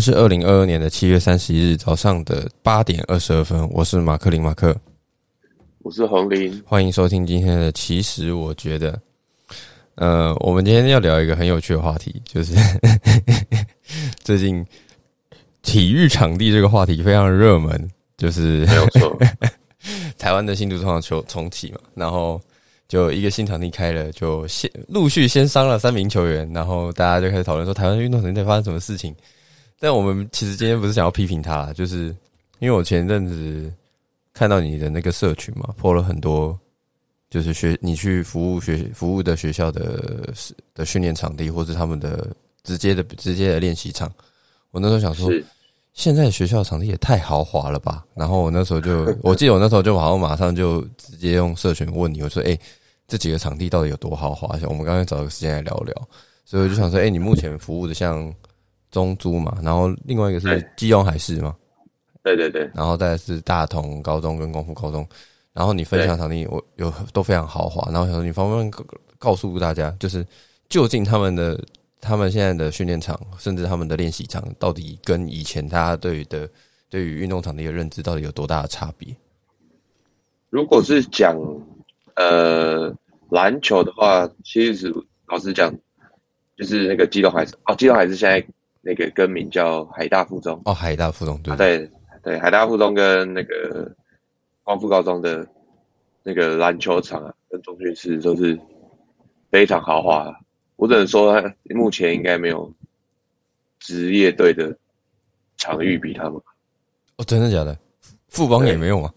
是二零二二年的七月三十一日早上的八点二十二分，我是马克林马克，我是红林，欢迎收听今天的。其实我觉得，呃，我们今天要聊一个很有趣的话题，就是 最近体育场地这个话题非常热门，就是没有错，台湾的新竹场球重启嘛，然后。就一个新场地开了，就先陆续先伤了三名球员，然后大家就开始讨论说台湾运动场地发生什么事情。但我们其实今天不是想要批评他，就是因为我前阵子看到你的那个社群嘛，破了很多，就是学你去服务学服务的学校的的训练场地，或者他们的直接的直接的练习场。我那时候想说，现在学校场地也太豪华了吧？然后我那时候就，我记得我那时候就好像马上就直接用社群问你，我说，哎。这几个场地到底有多豪华？我们刚才找个时间来聊聊，所以我就想说，哎，你目前服务的像中珠嘛，然后另外一个是基隆海事嘛，对对对，然后再是大同高中跟功夫高中，然后你分享场地，我有都非常豪华，然后想说你方不方便告诉大家，就是究竟他们的他们现在的训练场，甚至他们的练习场，到底跟以前大家对于的对于运动场地的认知，到底有多大的差别？如果是讲。呃，篮球的话，其实老实讲，就是那个基隆海事哦，基隆海事现在那个更名叫海大附中。哦，海大附中对对。对，海大附中跟那个光复高中的那个篮球场啊，跟中训室都是非常豪华。我只能说，目前应该没有职业队的场域比他们哦，真的假的？富邦也没有吗？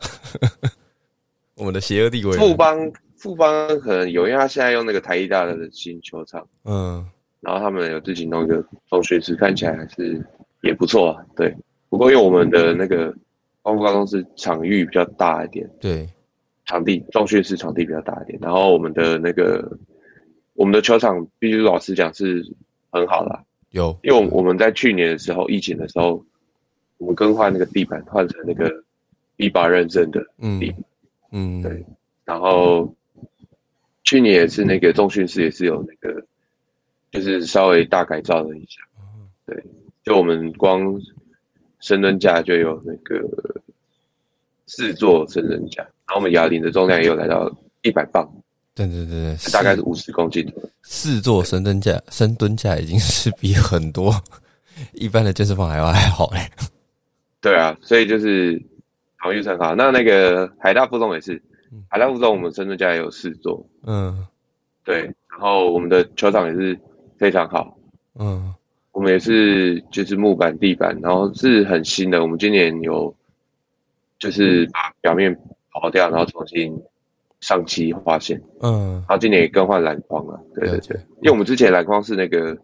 我们的邪恶帝国，富邦富邦可能有，因为他现在用那个台艺大的新球场，嗯，然后他们有自己弄一个中学室，看起来还是也不错啊。对，不过因为我们的那个光复高中是场域比较大一点，对，场地中学室场地比较大一点，然后我们的那个我们的球场必须老实讲是很好的，有，因为我们在去年的时候疫情的时候，我们更换那个地板，换成那个 B 八认证的地。嗯，对，然后去年也是那个中训室也是有那个，就是稍微大改造了一下，对，就我们光深蹲架就有那个四座深蹲架，然后我们哑铃的重量也有来到一百磅，对对对对，大概是五十公斤，四座深蹲架，深蹲架已经是比很多一般的健身房还要还好嘞，对啊，所以就是。好，预测好。那那个海大附中也是，海大附中我们深蹲架也有四座，嗯，对。然后我们的球场也是非常好，嗯，我们也是就是木板地板，然后是很新的。我们今年有就是把表面刨掉，然后重新上漆划线，嗯，然后今年也更换篮筐了，对对对。因为我们之前篮筐是那个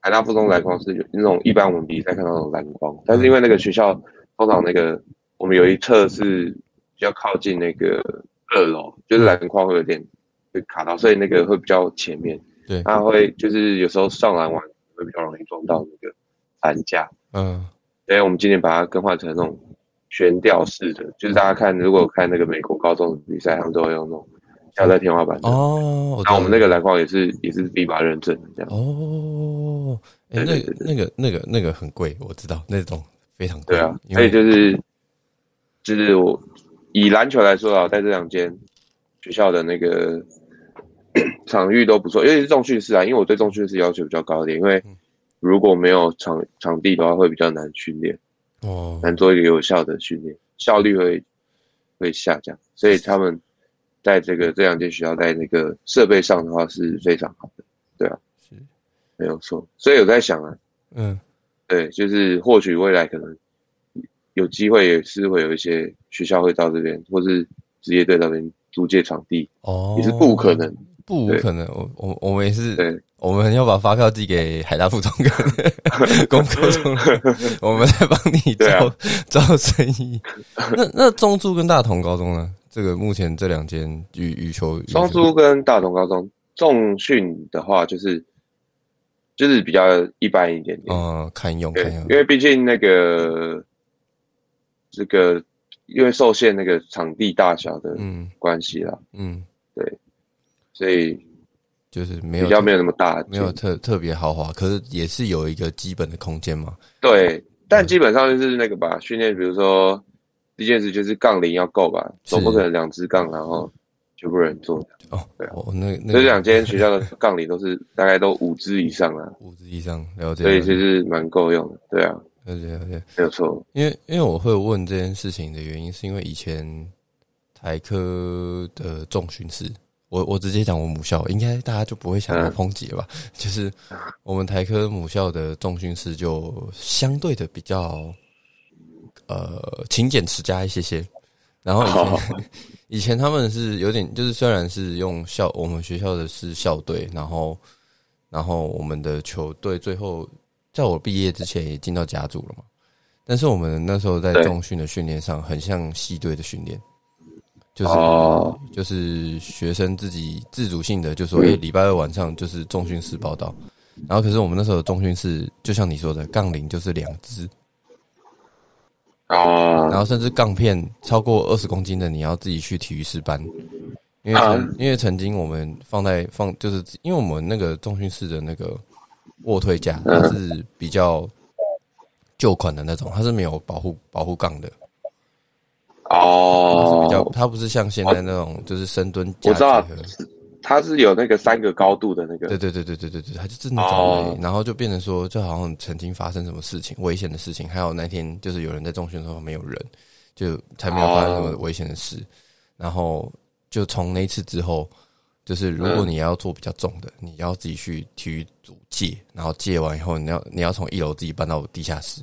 海大附中篮筐是有那种一般我们比赛看到那种篮筐，但是因为那个学校通常那个。我们有一侧是比较靠近那个二楼，就是篮筐会有点会卡到，所以那个会比较前面。对，它会就是有时候上篮完会比较容易撞到那个篮架。嗯，所以我们今天把它更换成那种悬吊式的，就是大家看如果看那个美国高中的比赛，他们都会用那种吊在天花板的。哦，然后我们那个篮筐也是也是 B 八认证的这样。哦，哎，那那个那个那个很贵，我知道那种非常贵。对啊，所以就是。就是我以篮球来说啊，在这两间学校的那个 场域都不错，尤其是重训室啊，因为我对重训室要求比较高一点，因为如果没有场场地的话，会比较难训练，哦，难做一个有效的训练，效率会会下降，所以他们在这个这两间学校在那个设备上的话是非常好的，对啊，是。没有错，所以有在想啊，嗯，对，就是或许未来可能。有机会也是会有一些学校会到这边，或是职业队那边租借场地哦，也是不可能，不可能。我我我们也是，我们要把发票寄给海大附中跟 工作中，我们在帮你招招生意。那那中珠跟大同高中呢？这个目前这两间羽羽球，中珠跟大同高中重训的话，就是就是比较一般一点点，嗯，堪用堪用，因为毕竟那个。这个因为受限那个场地大小的关系啦，嗯，对，所以就是没有比较没有那么大，没有特特别豪华，可是也是有一个基本的空间嘛。对，但基本上就是那个吧，训练，比如说第一件事就是杠铃要够吧，总不可能两支杠然后全部人做哦。对哦，那那这两间学校的 杠铃都是大概都五支以上啊，五支以上了解，所以其实蛮够用的。对啊，了解了解，没有错。因为因为我会问这件事情的原因，是因为以前台科的重训室。我我直接讲我母校，应该大家就不会想到抨击了吧？就是我们台科母校的重训师就相对的比较呃勤俭持家一些些。然后以前 以前他们是有点，就是虽然是用校我们学校的是校队，然后然后我们的球队最后在我毕业之前也进到甲组了嘛。但是我们那时候在重训的训练上，很像系队的训练。就是就是学生自己自主性的，就说哎，礼拜二晚上就是重训室报道。然后可是我们那时候重训室，就像你说的，杠铃就是两支啊，然后甚至杠片超过二十公斤的，你要自己去体育室搬。因为因为曾经我们放在放，就是因为我们那个重训室的那个卧推架，它是比较旧款的那种，它是没有保护保护杠的。哦，比较，它不是像现在那种，就是深蹲。我知道，它是有那个三个高度的那个。对对对对对对对，它就是那种。然后就变成说，就好像曾经发生什么事情，危险的事情。还有那天就是有人在中学的时候没有人，就才没有发生什么危险的事。然后就从那次之后，就是如果你要做比较重的，你要自己去体育组借，然后借完以后，你要你要从一楼自己搬到地下室。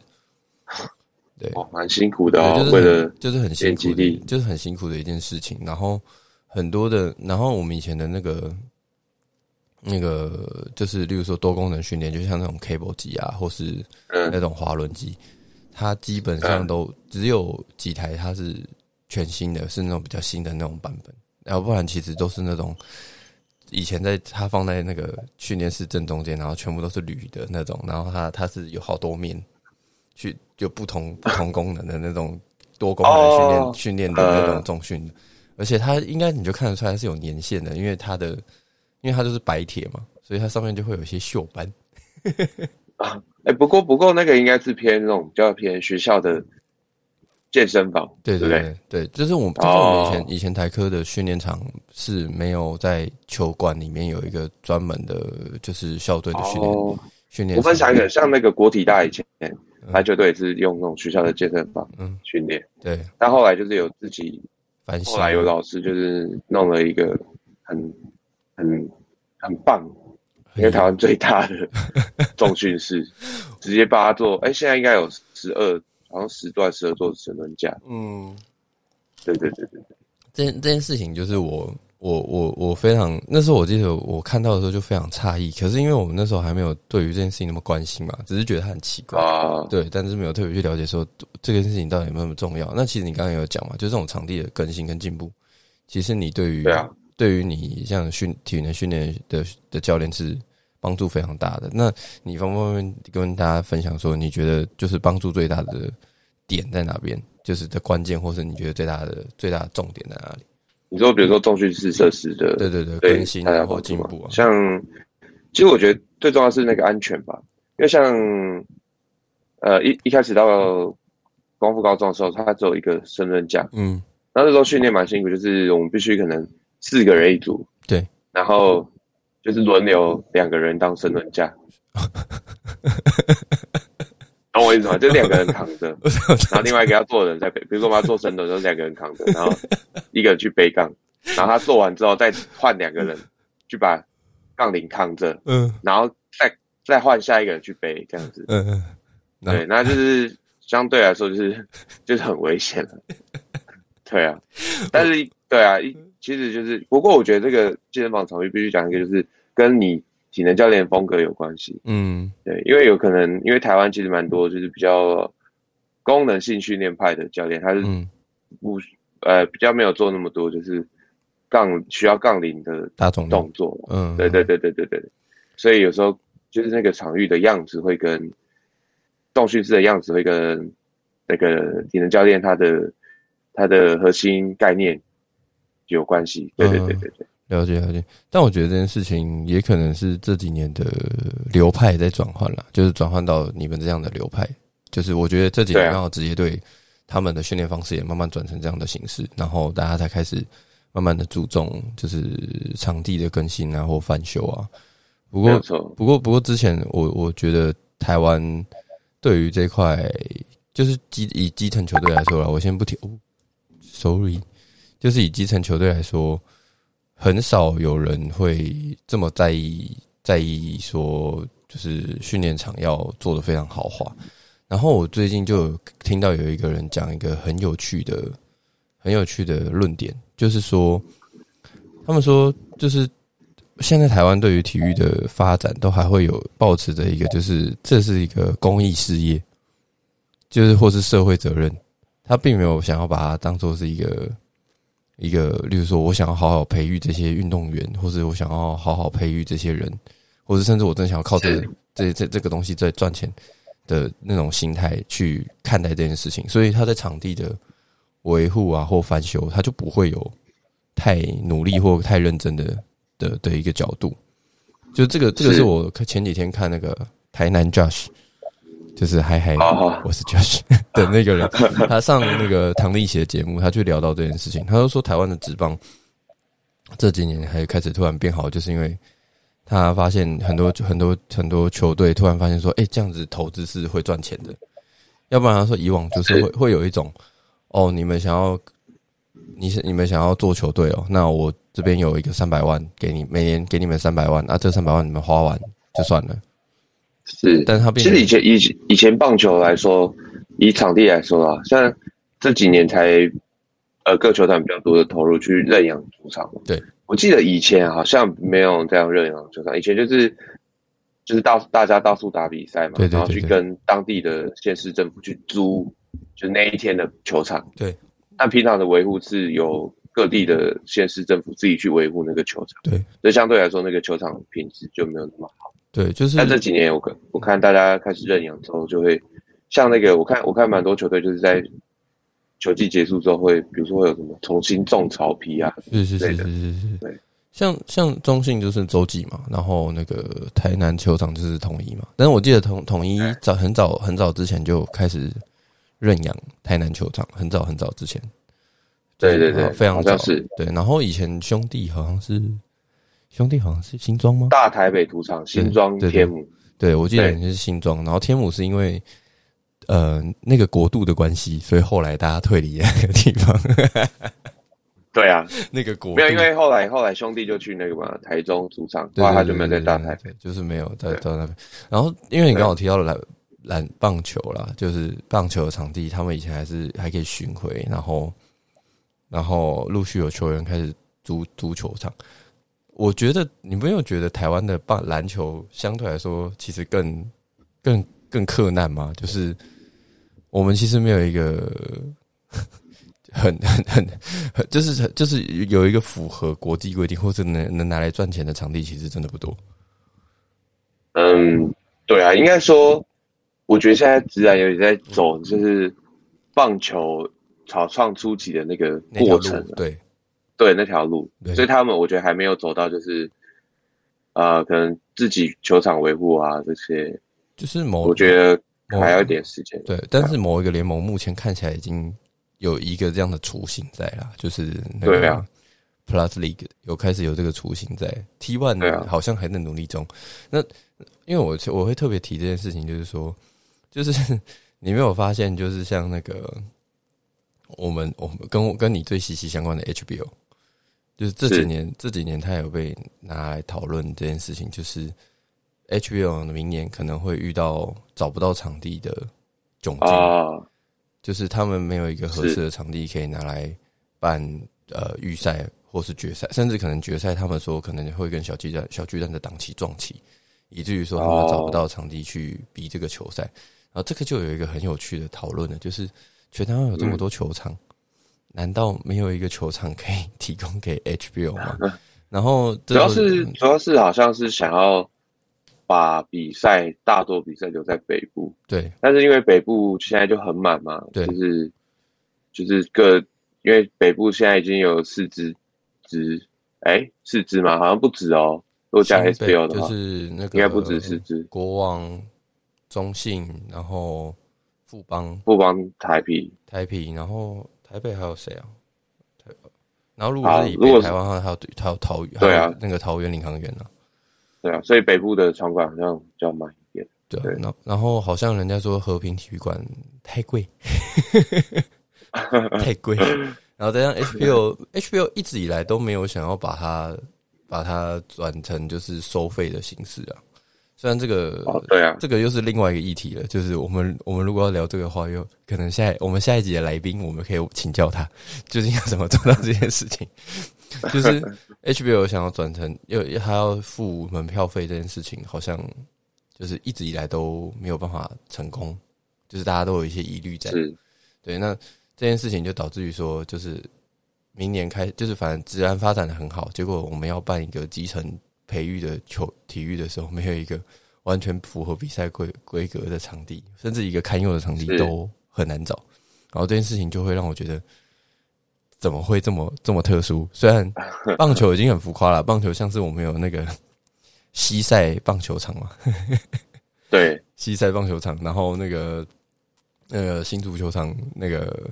对，蛮辛苦的哦，为了就是很辛苦，就是很辛苦的一件事情。然后很多的，然后我们以前的那个那个，就是例如说多功能训练，就像那种 cable 机啊，或是那种滑轮机，它基本上都只有几台，它是全新的，是那种比较新的那种版本。然后不然其实都是那种以前在它放在那个训练室正中间，然后全部都是铝的那种，然后它它是有好多面。去就不同 不同功能的那种多功能训练训练的那种重训，而且它应该你就看得出来是有年限的，因为它的因为它就是白铁嘛，所以它上面就会有一些锈斑。啊，哎，不过不过那个应该是偏那种比较偏学校的健身房，对对对对，就是我们就是我们以前以前台科的训练场是没有在球馆里面有一个专门的，就是校队的训练训练。我分享一个，像那个国体大以前。篮球队是用那种学校的健身房训练，对。但后来就是有自己，后来有老师就是弄了一个很很很棒，因为台湾最大的 重训室，直接把它做。哎，现在应该有十二，好像十段十二座神轮架。嗯，对对对对对。这这件事情就是我。我我我非常那时候我记得我看到的时候就非常诧异，可是因为我们那时候还没有对于这件事情那么关心嘛，只是觉得它很奇怪，对，但是没有特别去了解说这件事情到底有没有那么重要。那其实你刚刚有讲嘛，就这种场地的更新跟进步，其实你对于对啊，对于你像训体能训练的的教练是帮助非常大的。那你方不方便跟大家分享说，你觉得就是帮助最大的点在哪边？就是的关键，或是你觉得最大的最大的重点在哪里？你说，比如说重训室设施的，对对对，更新或进步啊。像，其实我觉得最重要是那个安全吧，因为像，呃，一一开始到光复高中的时候，它只有一个升轮架，嗯，那那时候训练蛮辛苦，就是我们必须可能四个人一组，对，然后就是轮流两个人当升轮架。懂我意思吗？就两个人扛着，然后另外一个要做的人在背。比如说我们要做深蹲，就是两个人扛着，然后一个人去背杠，然后他做完之后再换两个人去把杠铃扛着，嗯，然后再再换下一个人去背，这样子，嗯嗯，对，那就是相对来说就是就是很危险了，对啊，但是对啊，一其实就是不过我觉得这个健身房场域必须讲一个，就是跟你。体能教练风格有关系，嗯，对，因为有可能，因为台湾其实蛮多就是比较功能性训练派的教练，他是不呃比较没有做那么多就是杠需要杠铃的大动动作，嗯，对对对对对对，所以有时候就是那个场域的样子会跟动训室的样子会跟那个体能教练他的他的核心概念有关系，对对对对对。了解了解。但我觉得这件事情也可能是这几年的流派在转换了，就是转换到你们这样的流派。就是我觉得这几年刚好职业队他们的训练方式也慢慢转成这样的形式，然后大家才开始慢慢的注重就是场地的更新啊或翻修啊。不过不过不过之前我我觉得台湾对于这块就是基以基层球队来说了，我先不提。哦 Sorry，就是以基层球队来说，很少有人会这么在意在意说，就是训练场要做的非常豪华。然后我最近就听到有一个人讲一个很有趣的、很有趣的论点，就是说，他们说，就是现在台湾对于体育的发展，都还会有保持着一个，就是这是一个公益事业，就是或是社会责任，他并没有想要把它当做是一个一个，例如说我想要好好培育这些运动员，或者我想要好好培育这些人，或者甚至我真想要靠这这这这个东西在赚钱。的那种心态去看待这件事情，所以他在场地的维护啊或翻修，他就不会有太努力或太认真的的的一个角度。就这个，这个是我前几天看那个台南 Josh，就是嗨嗨，我是 Josh 的那个人，他上那个唐立奇的节目，他就聊到这件事情，他就说台湾的职棒这几年还开始突然变好，就是因为。他发现很多很多很多球队突然发现说，哎，这样子投资是会赚钱的。要不然他说以往就是会会有一种，哦，你们想要，你你们想要做球队哦，那我这边有一个三百万给你，每年给你们三百万，那这三百万你们花完就算了。是，但他其实以前以以前棒球来说，以场地来说啊，像这几年才，呃，各球团比较多的投入去认养球场。对。我记得以前好像没有这样认养球场，以前就是就是到大家到处打比赛嘛，然后去跟当地的县市政府去租，就那一天的球场。对，但平常的维护是由各地的县市政府自己去维护那个球场。对，所以相对来说，那个球场品质就没有那么好。对，就是。但这几年我看我看大家开始认养之后，就会像那个我看我看蛮多球队就是在。球季结束之后会，比如说会有什么重新种草皮啊？是是是是是是。对，像像中信就是洲际嘛，然后那个台南球场就是统一嘛。但是我记得统统一早很早很早之前就开始认养台南球场，很早很早之前。对对对，非常早。是。对，然后以前兄弟好像是兄弟好像是新庄吗？大台北主场新庄天母。对，我记得是新庄，然后天母是因为。呃，那个国度的关系，所以后来大家退离那个地方。对啊，那个国没有，因为后来后来兄弟就去那个嘛台中主场，后来他就没有在大台北，就是没有在到那边。然后，因为你刚好提到了篮篮棒球啦，就是棒球场地，他们以前还是还可以巡回，然后然后陆续有球员开始租足球场。我觉得你没有觉得台湾的棒篮球相对来说其实更更更克难吗？就是。我们其实没有一个 很很很，就是就是有一个符合国际规定或者能能拿来赚钱的场地，其实真的不多。嗯，对啊，应该说，我觉得现在自然有点在走，就是棒球草创初期的那个过程，对对，那条路，所以他们我觉得还没有走到，就是呃，可能自己球场维护啊这些，就是某我觉得。还要一点时间，对，但是某一个联盟目前看起来已经有一个这样的雏形在了，就是那个 Plus League 有开始有这个雏形在，T One 好像还在努力中。那因为我我会特别提这件事情，就是说，就是 你没有发现，就是像那个我们我们跟我跟你最息息相关的 HBO，就是这几年这几年他有被拿来讨论这件事情，就是。HBO 明年可能会遇到找不到场地的窘境，就是他们没有一个合适的场地可以拿来办呃预赛或是决赛，甚至可能决赛，他们说可能会跟小巨蛋小巨蛋的档期撞期，以至于说他们找不到场地去比这个球赛。然后这个就有一个很有趣的讨论了，就是全台湾有这么多球场，难道没有一个球场可以提供给 HBO 吗？然后主要是主要是好像是想要。把比赛大多比赛留在北部，对，但是因为北部现在就很满嘛，对，就是就是各，因为北部现在已经有四支支哎，四支嘛？好像不止哦。如果加 HBO 的话，就是那个应该不止四支。国王、中信，然后富邦、富邦台啤、台啤，然后台北还有谁啊？台北，然后如果是以北台湾的话，还有还有桃园，对啊，那个桃园领航员呢？对啊，所以北部的场馆好像比较慢一点。对，然然后好像人家说和平体育馆太贵，太贵。然后再加上 HBO，HBO 一直以来都没有想要把它把它转成就是收费的形式啊。虽然这个，对啊，这个又是另外一个议题了。就是我们我们如果要聊这个话，又可能下我们下一集的来宾，我们可以请教他究竟要怎么做到这件事情。就是 HBO 想要转成又还要付门票费这件事情，好像就是一直以来都没有办法成功，就是大家都有一些疑虑在。对，那。这件事情就导致于说，就是明年开，就是反正治安发展的很好，结果我们要办一个基层培育的球体育的时候，没有一个完全符合比赛规规格的场地，甚至一个堪用的场地都很难找。然后这件事情就会让我觉得，怎么会这么这么特殊？虽然棒球已经很浮夸了，棒球像是我们有那个西塞棒球场嘛，对，西塞棒球场，然后那个那个新足球场那个。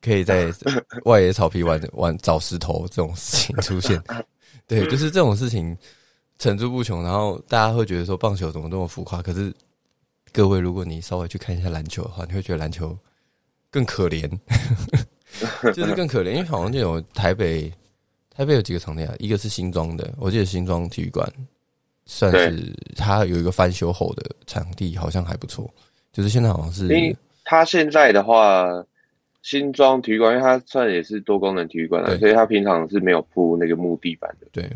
可以在 外野草皮玩玩找石头这种事情出现，对，就是这种事情层出不穷。然后大家会觉得说棒球怎么这么浮夸？可是各位，如果你稍微去看一下篮球的话，你会觉得篮球更可怜，就是更可怜。因为好像就有台北，台北有几个场地啊？一个是新庄的，我记得新庄体育馆算是它有一个翻修后的场地，好像还不错。就是现在好像是，它现在的话。新庄体育馆，因为它算也是多功能体育馆了，所以它平常是没有铺那个木地板的。对，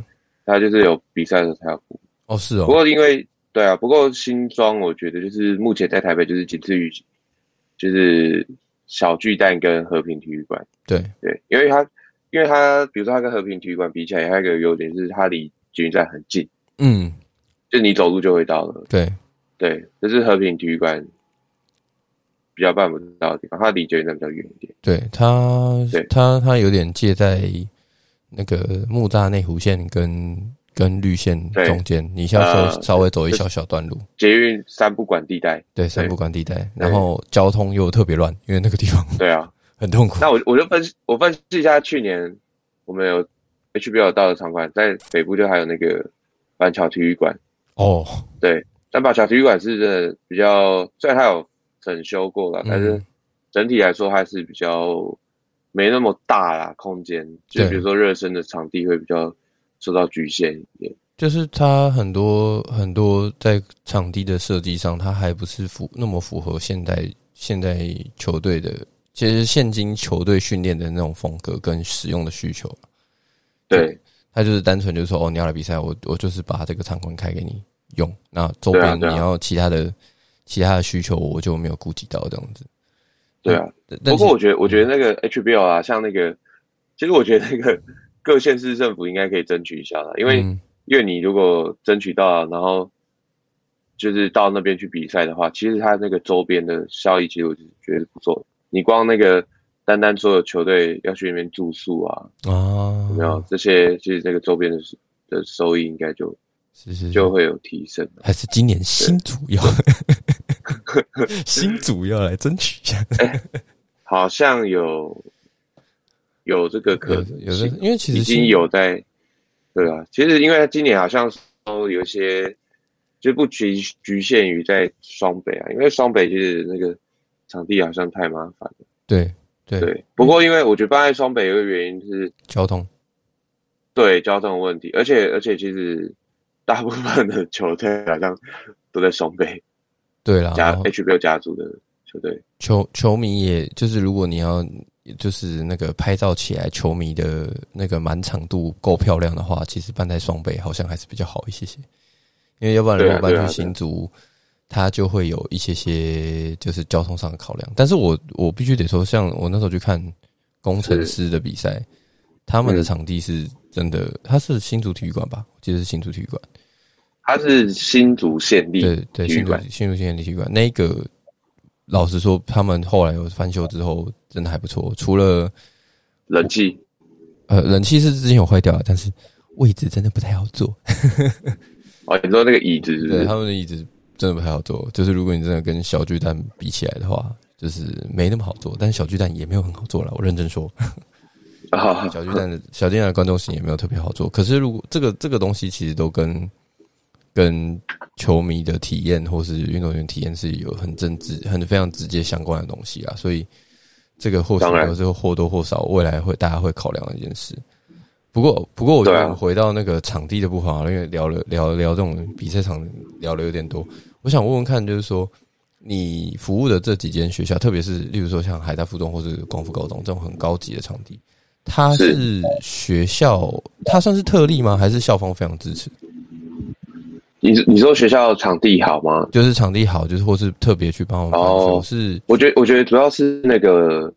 它就是有比赛的时候才要补。哦，是哦。不过因为对啊，不过新庄我觉得就是目前在台北就是仅次于就是小巨蛋跟和平体育馆。对对，因为它因为它比如说它跟和平体育馆比起来，他有一个优点是它离捷运站很近。嗯，就你走路就会到了。对对，这是和平体育馆。比较办不到的地方，它离捷运站比较远一点。对它，对它，它有点介在那个木栅内湖线跟跟绿线中间，你需要稍稍微走一小小段路。捷运三不管地带，对三不管地带，然后交通又特别乱，因为那个地方对啊，很痛苦。那我我就分析，我分析一下，去年我们有 HBO 到的场馆，在北部就还有那个板桥体育馆。哦，对，但板桥体育馆是真的比较，虽然它有。整修过了，但是整体来说还是比较没那么大啦，空间就比如说热身的场地会比较受到局限一点。就是它很多很多在场地的设计上，它还不是符那么符合现代现代球队的，其实现今球队训练的那种风格跟使用的需求。对，他就是单纯就是说，哦，你要来比赛，我我就是把这个场馆开给你用，那周边你要其他的。其他的需求我就没有顾及到这样子，对啊。不过我觉得，我觉得那个 HBL 啊，像那个，其实我觉得那个各县市政府应该可以争取一下了，因为因为你如果争取到，然后就是到那边去比赛的话，其实它那个周边的效益，其实我是觉得不错。你光那个单单所有球队要去那边住宿啊，啊，有没有这些？其实那个周边的的收益应该就。是是就会有提升，还是今年新主要 新主要来争取一下？好像有有这个可能，有的，因为其实已经有在对啊。其实因为今年好像都有一些，就不局局限于在双北啊，因为双北其实那个场地好像太麻烦了。对对对，不过因为我觉得放在双北有个原因是交通，对交通问题，而且而且其实。大部分的球队好像都在双倍，对啦，加 HBO 家族的球队，球球迷也就是如果你要就是那个拍照起来，球迷的那个满场度够漂亮的话，其实办在双倍好像还是比较好一些些，因为要不然如果搬去新竹，它就会有一些些就是交通上的考量。但是我我必须得说，像我那时候去看工程师的比赛，他们的场地是真的，它是新竹体育馆吧？我记得是新竹体育馆。它是新竹县立对对新竹新竹县立体育馆，那个老实说，他们后来有翻修之后，真的还不错。除了冷气，呃，冷气是之前有坏掉，但是位置真的不太好坐。哦，你说那个椅子是？对，他们的椅子真的不太好坐。就是如果你真的跟小巨蛋比起来的话，就是没那么好坐。但是小巨蛋也没有很好坐了，我认真说。啊，小巨蛋的小巨蛋的观众席也没有特别好坐。可是如果这个这个东西其实都跟跟球迷的体验或是运动员体验是有很正直、很非常直接相关的东西啊，所以这个或许都是或多或少未来会大家会考量的一件事。不过，不过我觉得我们回到那个场地的部分啊，因为聊了聊聊这种比赛场聊了有点多，我想问问看，就是说你服务的这几间学校，特别是例如说像海大附中或是光复高中这种很高级的场地，它是学校，它算是特例吗？还是校方非常支持？你你说学校场地好吗？就是场地好，就是或是特别去帮我们哦。是，我觉得我觉得主要是那个，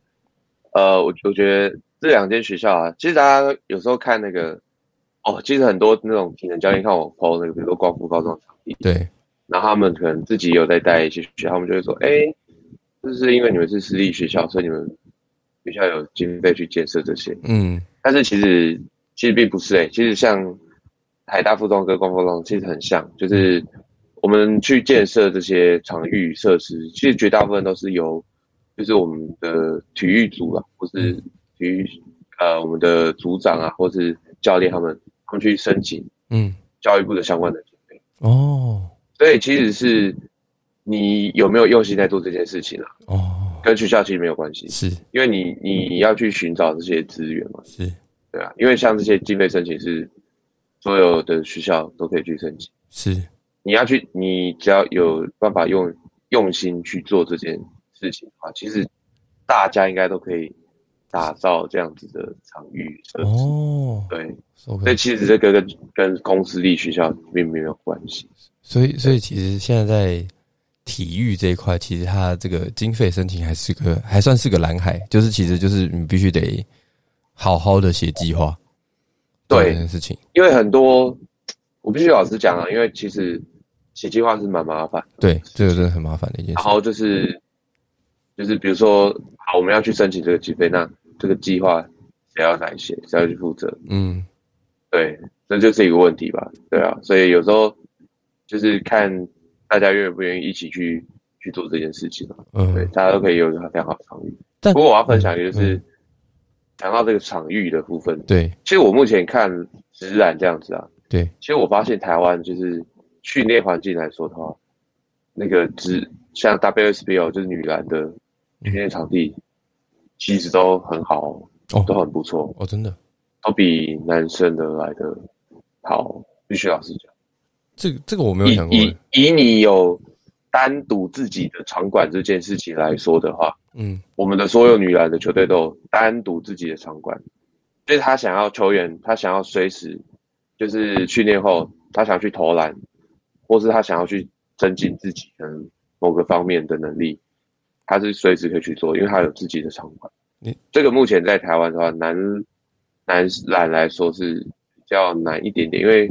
呃，我我觉得这两间学校啊，其实大家有时候看那个，哦，其实很多那种体能教练看我 PO 那个，比如说光复高中场地，对，然后他们可能自己有在带一些学校，他们就会说，哎，就是因为你们是私立学校，所以你们学校有经费去建设这些，嗯，但是其实其实并不是，哎，其实像。海大附中跟光复中其实很像，就是我们去建设这些场域设施，其实绝大部分都是由就是我们的体育组啊，或是体育呃我们的组长啊，或是教练他们他们去申请，嗯，教育部的相关的经费哦，所以其实是你有没有用心在做这件事情啊？哦，跟学校其实没有关系，是因为你你要去寻找这些资源嘛，是对啊，因为像这些经费申请是。所有的学校都可以去申请，是你要去，你只要有办法用用心去做这件事情的话，其实大家应该都可以打造这样子的场域设置。哦，对，所以其实这个跟跟公私立学校并没有关系。所以，所以其实现在在体育这一块，其实它这个经费申请还是个还算是个蓝海，就是其实就是你必须得好好的写计划。对这件事情，因为很多我必须老实讲啊，因为其实写计划是蛮麻烦。对，这个真的很麻烦的一件事。然后就是就是比如说，好，我们要去申请这个经费，那这个计划谁要来写，谁要去负责？嗯，对，这就是一个问题吧？对啊，所以有时候就是看大家愿不愿意一起去去做这件事情嘛。嗯，对，大家都可以有一个非常好的参与。不过我要分享一个就是。讲到这个场域的部分，对，其实我目前看直染这样子啊，对，其实我发现台湾就是训练环境来说的话，那个直像 WSBO 就是女篮的训练场地，其实都很好，哦，都很不错，哦，真的，都比男生的来的好，必须老实讲。这个这个我没有想过，以以你有单独自己的场馆这件事情来说的话。嗯，我们的所有女篮的球队都有单独自己的场馆，所以他想要球员，他想要随时就是训练后，他想去投篮，或是他想要去增进自己可能某个方面的能力，他是随时可以去做，因为他有自己的场馆。你。这个目前在台湾的话，男男篮来说是比较难一点点，因为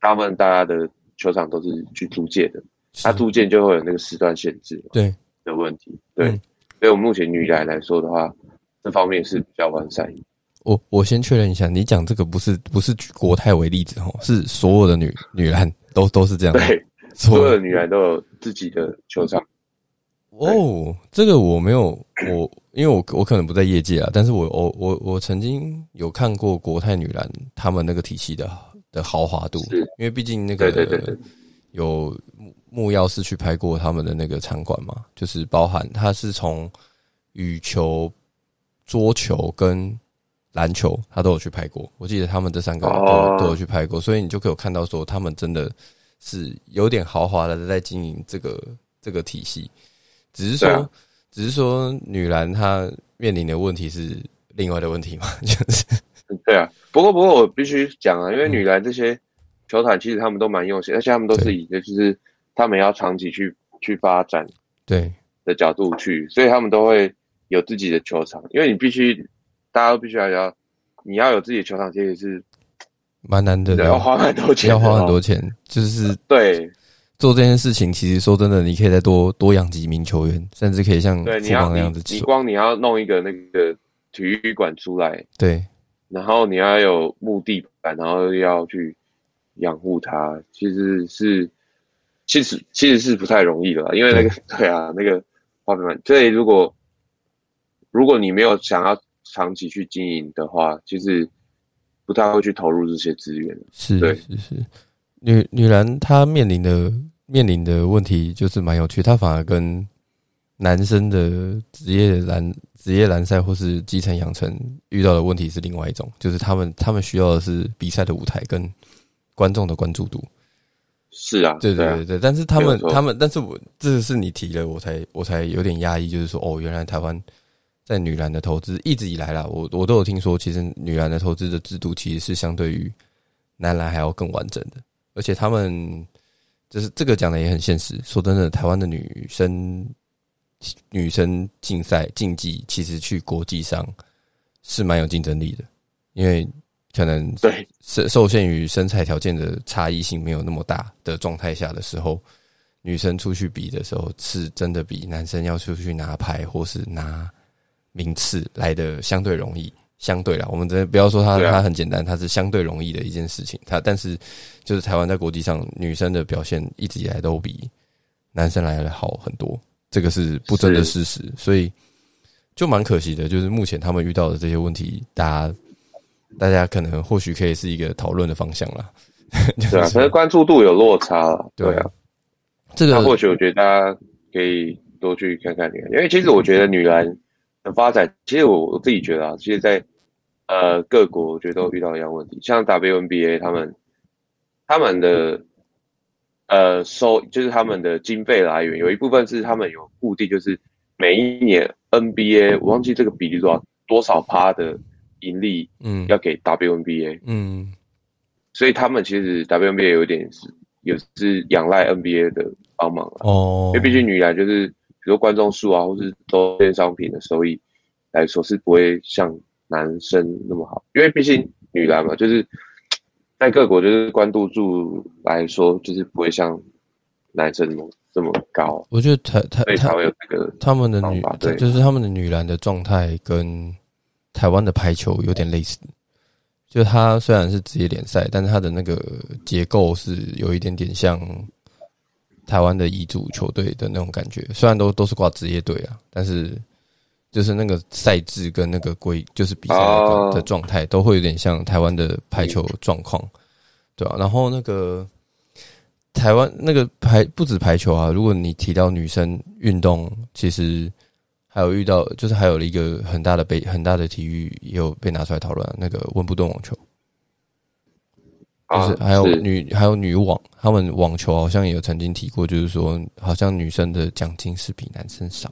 大部分大家的球场都是去租借的，他租借就会有那个时段限制，对。的问题，对。所以，我目前女篮来说的话，这方面是比较完善。我我先确认一下，你讲这个不是不是举国泰为例子哦，是所有的女女篮都都是这样。对，所有的女篮都有自己的球场。哦，这个我没有，我因为我我可能不在业界啊，但是我我我我曾经有看过国泰女篮他们那个体系的的豪华度，因为毕竟那个对对对有。木曜是去拍过他们的那个场馆嘛？就是包含他是从羽球、桌球跟篮球，他都有去拍过。我记得他们这三个都都有去拍过，所以你就可以看到说，他们真的是有点豪华的在经营这个这个体系。只是说，只是说女篮她面临的问题是另外的问题嘛？就是对啊。不过不过我必须讲啊，因为女篮这些球团其实他们都蛮用心，而且他们都是以就是。他们要长期去去发展，对。的角度去，所以他们都会有自己的球场，因为你必须，大家都必须要要，你要有自己的球场，其实是蛮难的，要花很多钱，要花很多钱，就是对。做这件事情，其实说真的，你可以再多多养几名球员，甚至可以像对你要那样子，你光你要弄一个那个体育馆出来，对，然后你要有木地板然后要去养护它，其实是其实其实是不太容易的，因为那个对 啊，那个花粉所以如果如果你没有想要长期去经营的话，其实不太会去投入这些资源。是，是是。女女篮她面临的面临的问题就是蛮有趣，她反而跟男生的职业篮职业篮赛或是基层养成遇到的问题是另外一种，就是他们他们需要的是比赛的舞台跟观众的关注度。是啊，对对对对，但是他们他们，但是我这是你提了，我才我才有点压抑，就是说哦，原来台湾在女篮的投资一直以来啦，我我都有听说，其实女篮的投资的制度其实是相对于男篮还要更完整的。而且他们就是这个讲的也很现实。说真的，台湾的女生女生竞赛竞技其实去国际上是蛮有竞争力的，因为可能对受受限于身材条件的差异性没有那么大的状态下的时候，女生出去比的时候，是真的比男生要出去拿牌或是拿名次来的相对容易。相对啦，我们真的不要说它，它很简单，它是相对容易的一件事情。它但是就是台湾在国际上女生的表现一直以来都比男生来的好很多，这个是不争的事实。所以就蛮可惜的，就是目前他们遇到的这些问题，大家大家可能或许可以是一个讨论的方向啦。对啊，可是关注度有落差。对啊，这个或许我觉得大家可以多去看看你，因为其实我觉得女篮的。发展其实我我自己觉得啊，其实，在呃各国我觉得都遇到一样问题，像 WNBA 他们他们的呃收就是他们的经费来源有一部分是他们有固定，就是每一年 NBA 我忘记这个比例多少多少趴的盈利，嗯，要给 WNBA，嗯，所以他们其实 WNBA 有点是也是仰赖 NBA 的帮忙哦，因为毕竟女篮就是。比如观众数啊，或是周边商品的收益来说，是不会像男生那么好，因为毕竟女篮嘛，就是在各国就是关注度来说，就是不会像男生这么这么高。我觉得台台台湾有这个他们的女，就是他们的女篮的状态跟台湾的排球有点类似，就它虽然是职业联赛，但是它的那个结构是有一点点像。台湾的乙组球队的那种感觉，虽然都都是挂职业队啊，但是就是那个赛制跟那个规，就是比赛的状态，都会有点像台湾的排球状况，对吧？然后那个台湾那个排不止排球啊，如果你提到女生运动，其实还有遇到，就是还有一个很大的被很大的体育也有被拿出来讨论，那个温布顿网球。就是还有女还有女网，他们网球好像也有曾经提过，就是说好像女生的奖金是比男生少，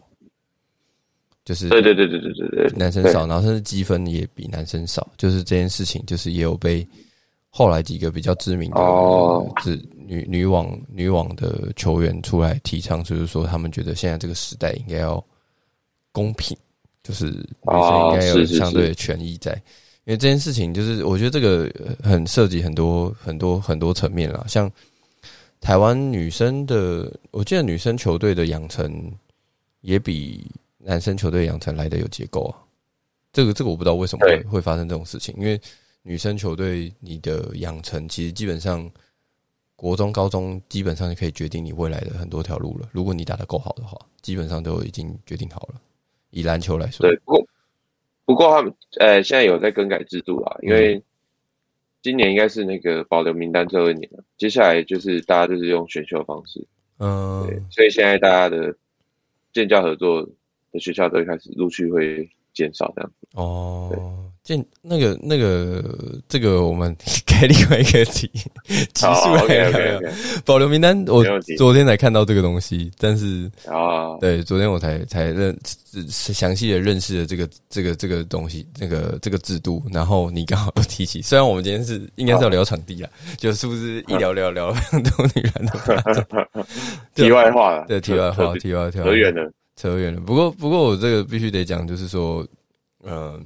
就是对对对对对对对，男生少，然后甚至积分也比男生少，就是这件事情，就是也有被后来几个比较知名的哦。是女女网女网的球员出来提倡，就是说他们觉得现在这个时代应该要公平，就是女生应该有相对的权益在。因为这件事情，就是我觉得这个很涉及很多很多很多层面啦。像台湾女生的，我记得女生球队的养成也比男生球队养成来的有结构啊。这个这个我不知道为什么会会发生这种事情。因为女生球队你的养成，其实基本上国中、高中基本上就可以决定你未来的很多条路了。如果你打得够好的话，基本上都已经决定好了。以篮球来说，对。不过不过他们呃现在有在更改制度啦，因为今年应该是那个保留名单最后一年了，接下来就是大家就是用选秀方式，嗯，对，所以现在大家的建教合作的学校都开始陆续会减少这样子。哦。建那个那个这个我们 开另外一个题，技术还有保留名单。我昨天才看到这个东西，但是啊，对，昨天我才才认详细的认识了这个这个这个东西，这个这个制度。然后你刚好又提起，虽然我们今天是应该是要聊场地啊，就是不是一聊聊聊了很多女人的 题外话了，对，题外话，题外话，扯远了，扯远了。不过不过我这个必须得讲，就是说，嗯。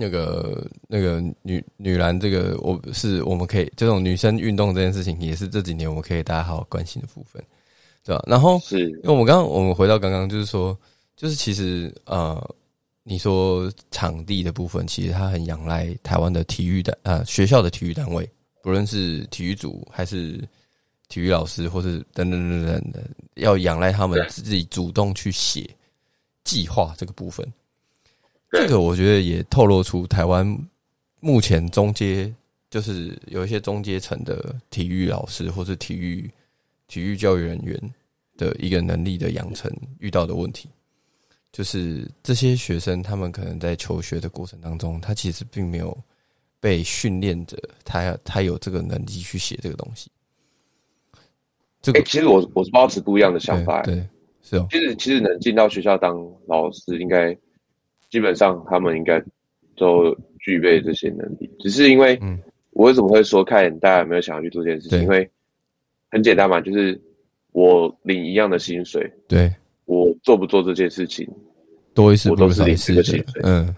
那个那个女女篮，这个我是我们可以这种女生运动这件事情，也是这几年我们可以大家好好关心的部分，对吧？然后是，因为我们刚刚我们回到刚刚，就是说，就是其实呃，你说场地的部分，其实它很仰赖台湾的体育的呃学校的体育单位，不论是体育组还是体育老师，或是等等等等的，要仰赖他们自己主动去写计划这个部分。这个我觉得也透露出台湾目前中阶，就是有一些中阶层的体育老师或是体育体育教育人员的一个能力的养成遇到的问题。就是这些学生，他们可能在求学的过程当中，他其实并没有被训练着，他他有这个能力去写这个东西。这个其实我我是抱持不一样的想法，对，是哦。其实其实能进到学校当老师，应该基本上他们应该都具备这些能力。只是因为，嗯，我为什么会说看大家有没有想要去做这件事情？因为很简单嘛，就是我领一样的薪水，对。我做不做这件事情，多一事不如少一事的。嗯，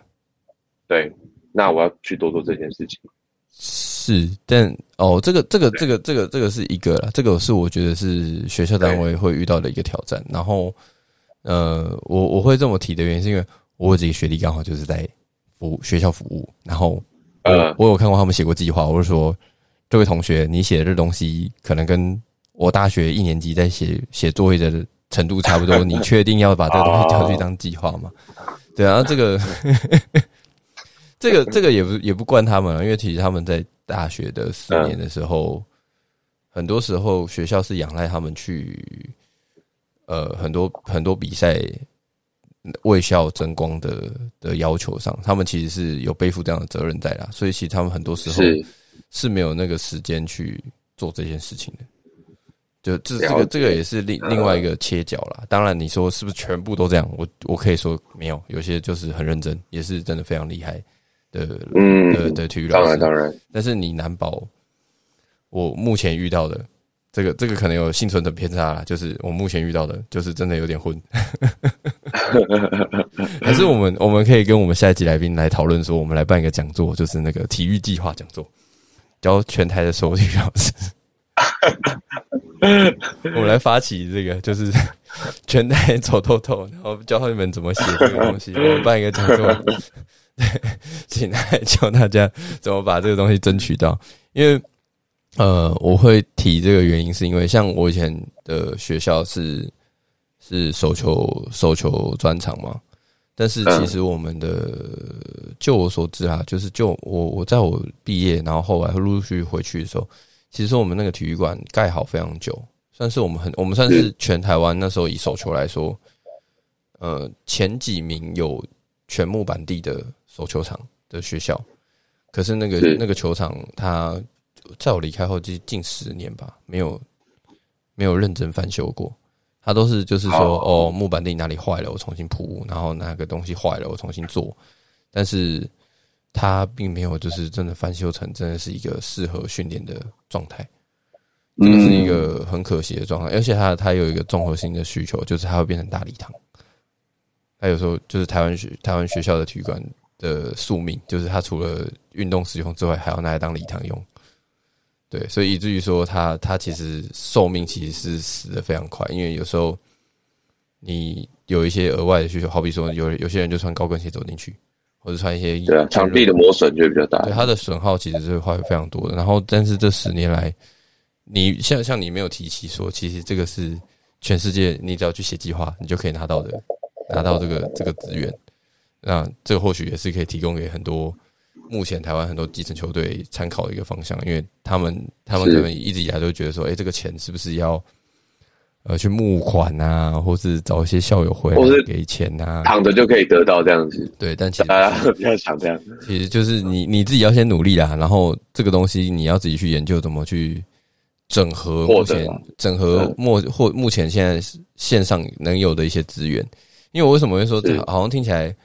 对，那我要去多做这件事情。是，但哦，这个这个这个这个这个是一个了，这个是我觉得是学校单位会遇到的一个挑战。然后，呃，我我会这么提的原因，是因为我这个学弟刚好就是在服学校服务，然后，呃，我有看过他们写过计划，我是说，这位同学，你写的这东西可能跟我大学一年级在写写作业的。程度差不多，你确定要把这个东西交去当计划吗？对啊，这个 这个这个也不也不怪他们了，因为其实他们在大学的四年的时候，很多时候学校是仰赖他们去，呃，很多很多比赛为校争光的的要求上，他们其实是有背负这样的责任在啦，所以其实他们很多时候是没有那个时间去做这件事情的。就这这个这个也是另另外一个切角啦。当然，你说是不是全部都这样？我我可以说没有，有些就是很认真，也是真的非常厉害的，嗯的的体育老师。当然当然，但是你难保我目前遇到的这个这个可能有幸存者偏差啦，就是我目前遇到的，就是真的有点混。还是我们我们可以跟我们下一集来宾来讨论说，我们来办一个讲座，就是那个体育计划讲座，教全台的所有体育老师。我们来发起这个，就是全台走透透，然后教你们怎么写这个东西。我们办一个讲座，对，请来教大家怎么把这个东西争取到。因为，呃，我会提这个原因，是因为像我以前的学校是是手球手球专场嘛，但是其实我们的，就我所知啊，就是就我我在我毕业，然后后来陆陆续续回去的时候。其实我们那个体育馆盖好非常久，算是我们很我们算是全台湾那时候以手球来说，呃前几名有全木板地的手球场的学校。可是那个那个球场，它在我离开后就近十年吧，没有没有认真翻修过。它都是就是说哦木板地哪里坏了，我重新铺，然后哪个东西坏了，我重新做。但是它并没有就是真的翻修成真的是一个适合训练的。状态，这个是一个很可惜的状态，而且它它有一个综合性的需求，就是它会变成大礼堂。它有时候就是台湾学台湾学校的体育馆的宿命，就是它除了运动使用之外，还要拿来当礼堂用。对，所以以至于说它它其实寿命其实是死的非常快，因为有时候你有一些额外的需求，好比说有有些人就穿高跟鞋走进去。或者穿一些对啊，墙壁的磨损就会比较大。对它的损耗其实是会非常多的。然后，但是这十年来，你像像你没有提起说，其实这个是全世界，你只要去写计划，你就可以拿到的，拿到这个这个资源。那这个或许也是可以提供给很多目前台湾很多基层球队参考的一个方向，因为他们他们可能一直以来都觉得说，哎，这个钱是不是要？呃，去募款啊，或是找一些校友回来给钱啊，躺着就可以得到这样子。对，但其实大家 比较想这样子，其实就是你你自己要先努力啦，然后这个东西你要自己去研究怎么去整合目前整合目或目前现在线上能有的一些资源。因为我为什么会说，好像听起来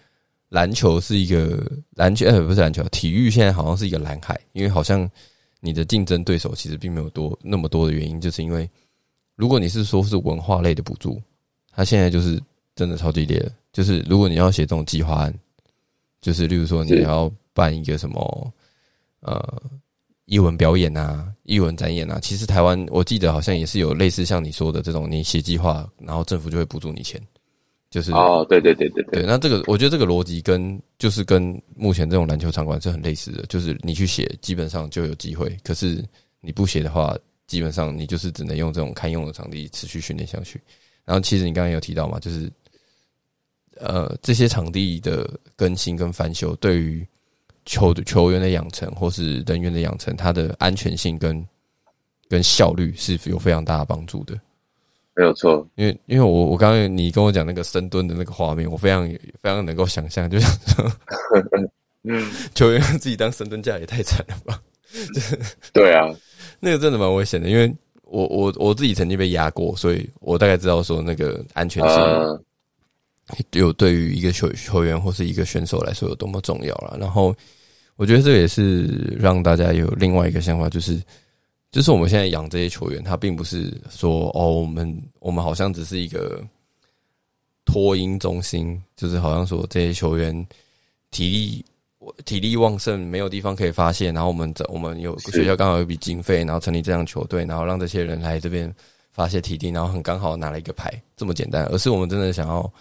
篮球是一个篮球，呃，不是篮球，体育现在好像是一个蓝海，因为好像你的竞争对手其实并没有多那么多的原因，就是因为。如果你是说是文化类的补助，它现在就是真的超级烈。就是如果你要写这种计划案，就是例如说你要办一个什么呃译文表演啊、译文展演啊，其实台湾我记得好像也是有类似像你说的这种，你写计划，然后政府就会补助你钱。就是哦，对对对对对，那这个我觉得这个逻辑跟就是跟目前这种篮球场馆是很类似的，就是你去写基本上就有机会，可是你不写的话，基本上你就是只能用这种堪用的场地持续训练下去。然后其实你刚刚有提到嘛，就是呃这些场地的更新跟翻修，对于球球员的养成或是人员的养成，它的安全性跟跟效率是有非常大的帮助的。没有错，因为因为我我刚刚你跟我讲那个深蹲的那个画面，我非常非常能够想象，就像说，球员自己当深蹲架也太惨了吧？对啊，那个真的蛮危险的，因为我我我自己曾经被压过，所以我大概知道说那个安全性有对于一个球球员或是一个选手来说有多么重要了。然后我觉得这也是让大家有另外一个想法，就是。就是我们现在养这些球员，他并不是说哦，我们我们好像只是一个托婴中心，就是好像说这些球员体力体力旺盛，没有地方可以发泄，然后我们这我们有学校刚好有一笔经费，然后成立这样球队，然后让这些人来这边发泄体力，然后很刚好拿了一个牌，这么简单。而是我们真的想要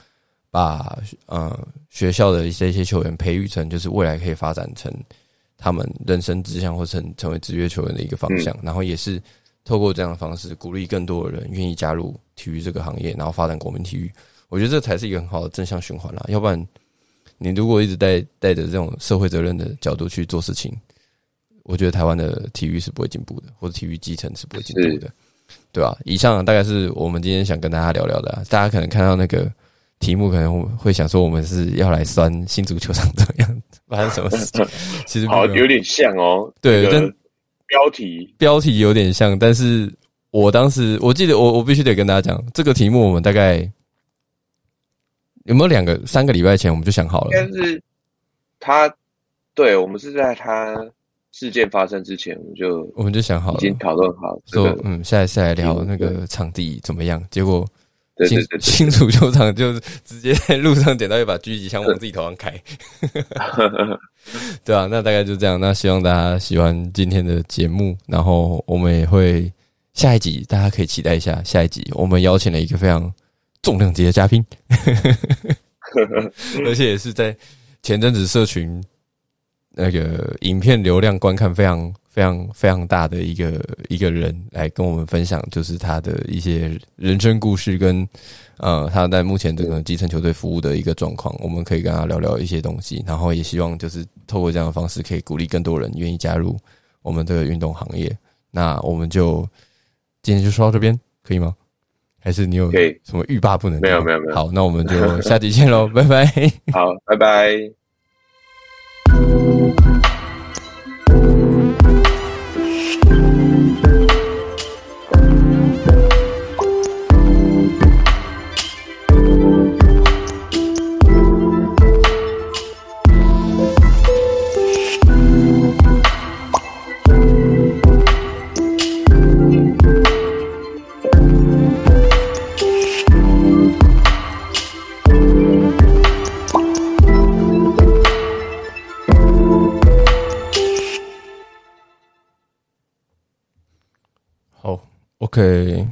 把呃学校的一些一些球员培育成，就是未来可以发展成。他们人生志向或成成为职业球员的一个方向，然后也是透过这样的方式鼓励更多的人愿意加入体育这个行业，然后发展国民体育。我觉得这才是一个很好的正向循环啦。要不然，你如果一直带带着这种社会责任的角度去做事情，我觉得台湾的体育是不会进步的，或者体育基层是不会进步的，对吧？以上大概是我们今天想跟大家聊聊的。大家可能看到那个题目，可能会想说，我们是要来酸新足球场怎么样？发生什么事情？其实好有点像哦。对，跟标题标题有点像，但是我当时我记得，我我必须得跟大家讲，这个题目我们大概有没有两个、三个礼拜前我们就想好了。但是他对我们是在他事件发生之前，我们就我们就想好了，已经讨论好说，嗯，下一次来聊那个场地怎么样？结果。新新足球场 就直接在路上捡到一把狙击枪往自己头上开，对啊，那大概就这样。那希望大家喜欢今天的节目，然后我们也会下一集，大家可以期待一下下一集。我们邀请了一个非常重量级的嘉宾，而且也是在前阵子社群那个影片流量观看非常。非常非常大的一个一个人来跟我们分享，就是他的一些人生故事跟呃他在目前这个基层球队服务的一个状况，我们可以跟他聊聊一些东西，然后也希望就是透过这样的方式，可以鼓励更多人愿意加入我们这个运动行业。那我们就今天就说到这边，可以吗？还是你有什么欲罢不能？没有没有没有。好，那我们就下集见喽，拜拜。好，拜拜。Thank you. OK。